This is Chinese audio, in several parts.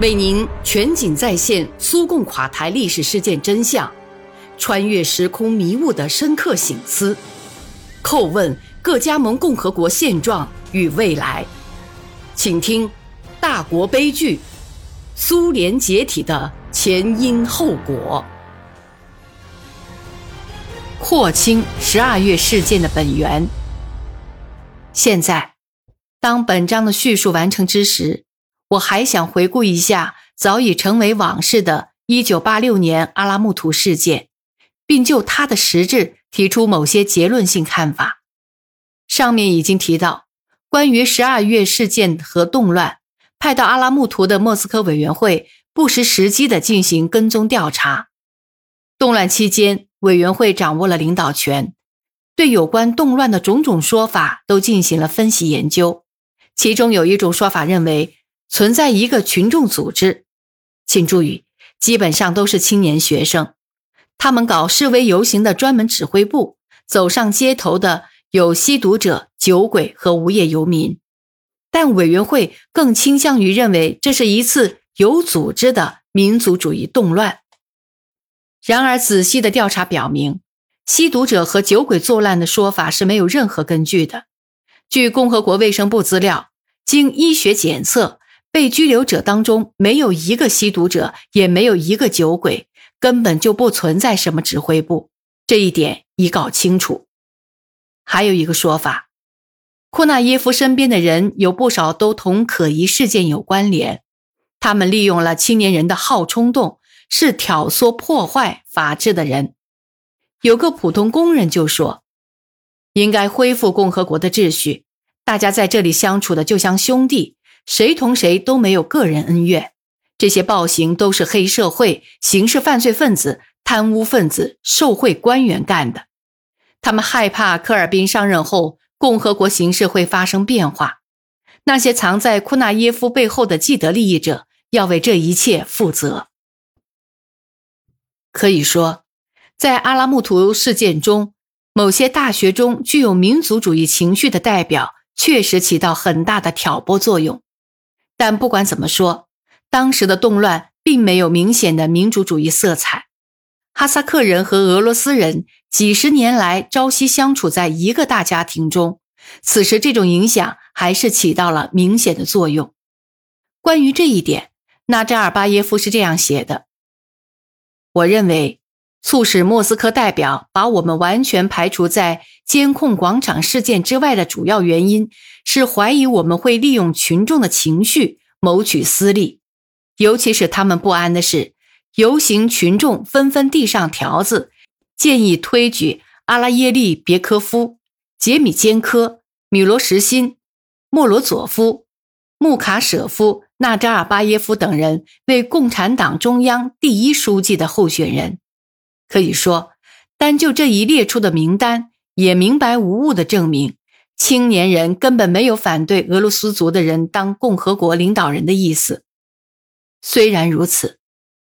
为您全景再现苏共垮台历史事件真相，穿越时空迷雾的深刻醒思，叩问各加盟共和国现状与未来，请听《大国悲剧：苏联解体的前因后果》，廓清十二月事件的本源。现在，当本章的叙述完成之时。我还想回顾一下早已成为往事的1986年阿拉木图事件，并就它的实质提出某些结论性看法。上面已经提到，关于十二月事件和动乱，派到阿拉木图的莫斯科委员会不失时机地进行跟踪调查。动乱期间，委员会掌握了领导权，对有关动乱的种种说法都进行了分析研究。其中有一种说法认为。存在一个群众组织，请注意，基本上都是青年学生。他们搞示威游行的专门指挥部，走上街头的有吸毒者、酒鬼和无业游民。但委员会更倾向于认为这是一次有组织的民族主义动乱。然而，仔细的调查表明，吸毒者和酒鬼作乱的说法是没有任何根据的。据共和国卫生部资料，经医学检测。被拘留者当中没有一个吸毒者，也没有一个酒鬼，根本就不存在什么指挥部。这一点已搞清楚。还有一个说法，库纳耶夫身边的人有不少都同可疑事件有关联，他们利用了青年人的好冲动，是挑唆破坏法治的人。有个普通工人就说：“应该恢复共和国的秩序，大家在这里相处的就像兄弟。”谁同谁都没有个人恩怨，这些暴行都是黑社会、刑事犯罪分子、贪污分子、受贿官员干的。他们害怕科尔宾上任后，共和国形势会发生变化。那些藏在库纳耶夫背后的既得利益者要为这一切负责。可以说，在阿拉木图事件中，某些大学中具有民族主义情绪的代表确实起到很大的挑拨作用。但不管怎么说，当时的动乱并没有明显的民主主义色彩。哈萨克人和俄罗斯人几十年来朝夕相处在一个大家庭中，此时这种影响还是起到了明显的作用。关于这一点，纳扎尔巴耶夫是这样写的：“我认为，促使莫斯科代表把我们完全排除在监控广场事件之外的主要原因。”是怀疑我们会利用群众的情绪谋取私利，尤其是他们不安的是，游行群众纷纷递上条子，建议推举阿拉耶利别科夫、杰米坚科、米罗什辛、莫罗佐夫、穆卡舍夫、纳扎尔巴耶夫等人为共产党中央第一书记的候选人。可以说，单就这一列出的名单，也明白无误的证明。青年人根本没有反对俄罗斯族的人当共和国领导人的意思。虽然如此，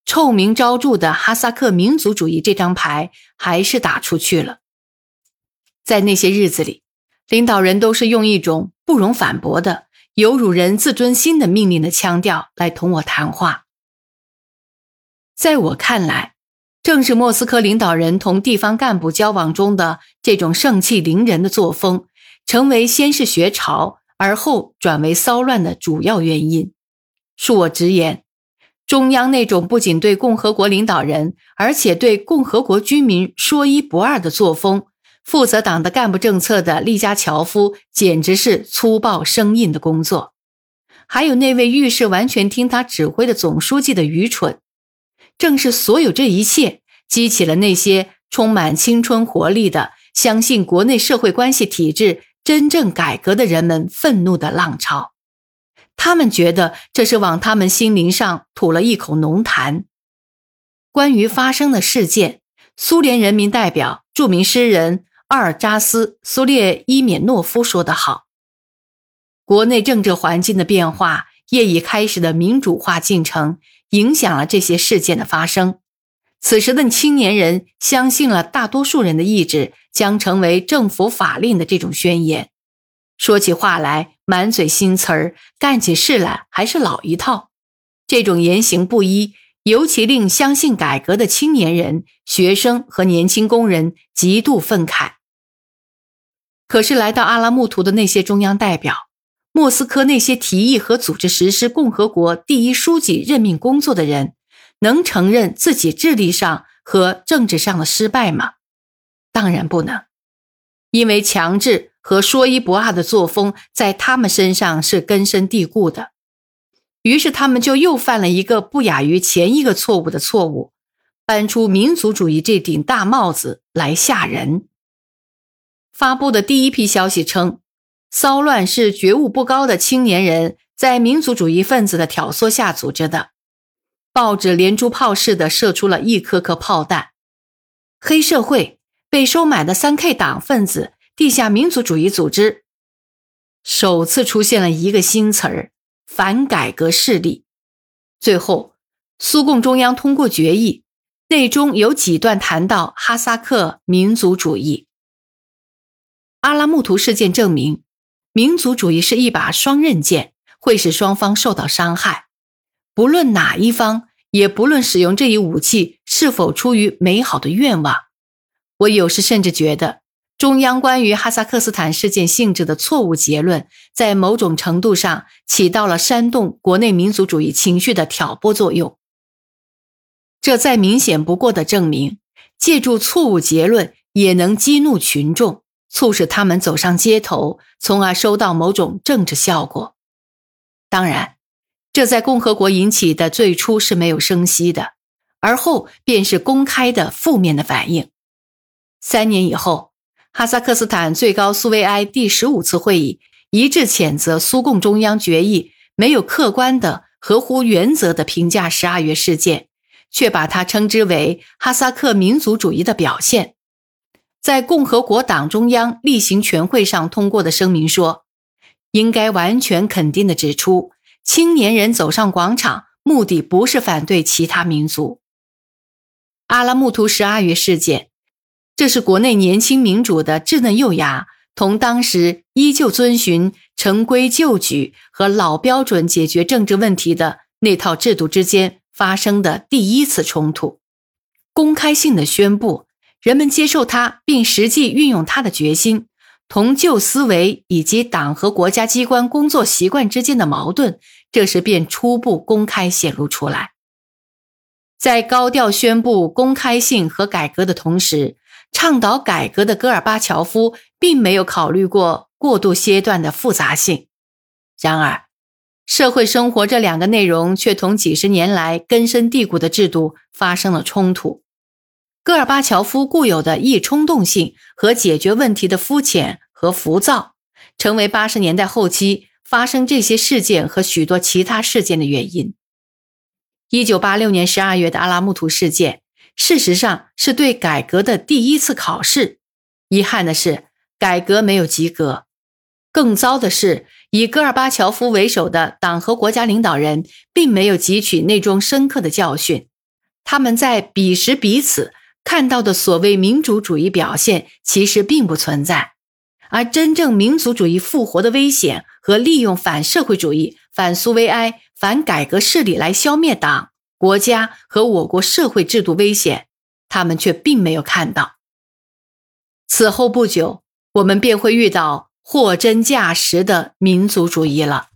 臭名昭著的哈萨克民族主义这张牌还是打出去了。在那些日子里，领导人都是用一种不容反驳的、有辱人自尊心的命令的腔调来同我谈话。在我看来，正是莫斯科领导人同地方干部交往中的这种盛气凌人的作风。成为先是学潮，而后转为骚乱的主要原因。恕我直言，中央那种不仅对共和国领导人，而且对共和国居民说一不二的作风，负责党的干部政策的利加乔夫简直是粗暴生硬的工作。还有那位遇事完全听他指挥的总书记的愚蠢，正是所有这一切，激起了那些充满青春活力的、相信国内社会关系体制。真正改革的人们愤怒的浪潮，他们觉得这是往他们心灵上吐了一口浓痰。关于发生的事件，苏联人民代表、著名诗人阿尔扎斯·苏列伊缅诺夫说得好：“国内政治环境的变化，业已开始的民主化进程，影响了这些事件的发生。此时的青年人相信了大多数人的意志。”将成为政府法令的这种宣言，说起话来满嘴新词儿，干起事来还是老一套。这种言行不一，尤其令相信改革的青年人、学生和年轻工人极度愤慨。可是，来到阿拉木图的那些中央代表，莫斯科那些提议和组织实施共和国第一书记任命工作的人，能承认自己智力上和政治上的失败吗？当然不能，因为强制和说一不二的作风在他们身上是根深蒂固的。于是，他们就又犯了一个不亚于前一个错误的错误，搬出民族主义这顶大帽子来吓人。发布的第一批消息称，骚乱是觉悟不高的青年人在民族主义分子的挑唆下组织的。报纸连珠炮似的射出了一颗颗炮弹。黑社会。被收买的三 K 党分子、地下民族主义组织，首次出现了一个新词儿——反改革势力。最后，苏共中央通过决议，内中有几段谈到哈萨克民族主义。阿拉木图事件证明，民族主义是一把双刃剑，会使双方受到伤害。不论哪一方，也不论使用这一武器是否出于美好的愿望。我有时甚至觉得，中央关于哈萨克斯坦事件性质的错误结论，在某种程度上起到了煽动国内民族主义情绪的挑拨作用。这再明显不过的证明，借助错误结论也能激怒群众，促使他们走上街头，从而收到某种政治效果。当然，这在共和国引起的最初是没有声息的，而后便是公开的负面的反应。三年以后，哈萨克斯坦最高苏维埃第十五次会议一致谴责苏共中央决议没有客观的、合乎原则的评价十二月事件，却把它称之为哈萨克民族主义的表现。在共和国党中央例行全会上通过的声明说：“应该完全肯定地指出，青年人走上广场，目的不是反对其他民族。”阿拉木图十二月事件。这是国内年轻民主的稚嫩幼芽，同当时依旧遵循陈规旧矩和老标准解决政治问题的那套制度之间发生的第一次冲突。公开性的宣布人们接受它并实际运用它的决心，同旧思维以及党和国家机关工作习惯之间的矛盾，这时便初步公开显露出来。在高调宣布公开性和改革的同时。倡导改革的戈尔巴乔夫并没有考虑过过渡阶段的复杂性。然而，社会生活这两个内容却同几十年来根深蒂固的制度发生了冲突。戈尔巴乔夫固有的易冲动性和解决问题的肤浅和浮躁，成为八十年代后期发生这些事件和许多其他事件的原因。一九八六年十二月的阿拉木图事件。事实上是对改革的第一次考试。遗憾的是，改革没有及格。更糟的是，以戈尔巴乔夫为首的党和国家领导人并没有汲取那种深刻的教训。他们在彼时彼此看到的所谓民主主义表现，其实并不存在。而真正民族主义复活的危险和利用反社会主义、反苏维埃、反改革势力来消灭党。国家和我国社会制度危险，他们却并没有看到。此后不久，我们便会遇到货真价实的民族主义了。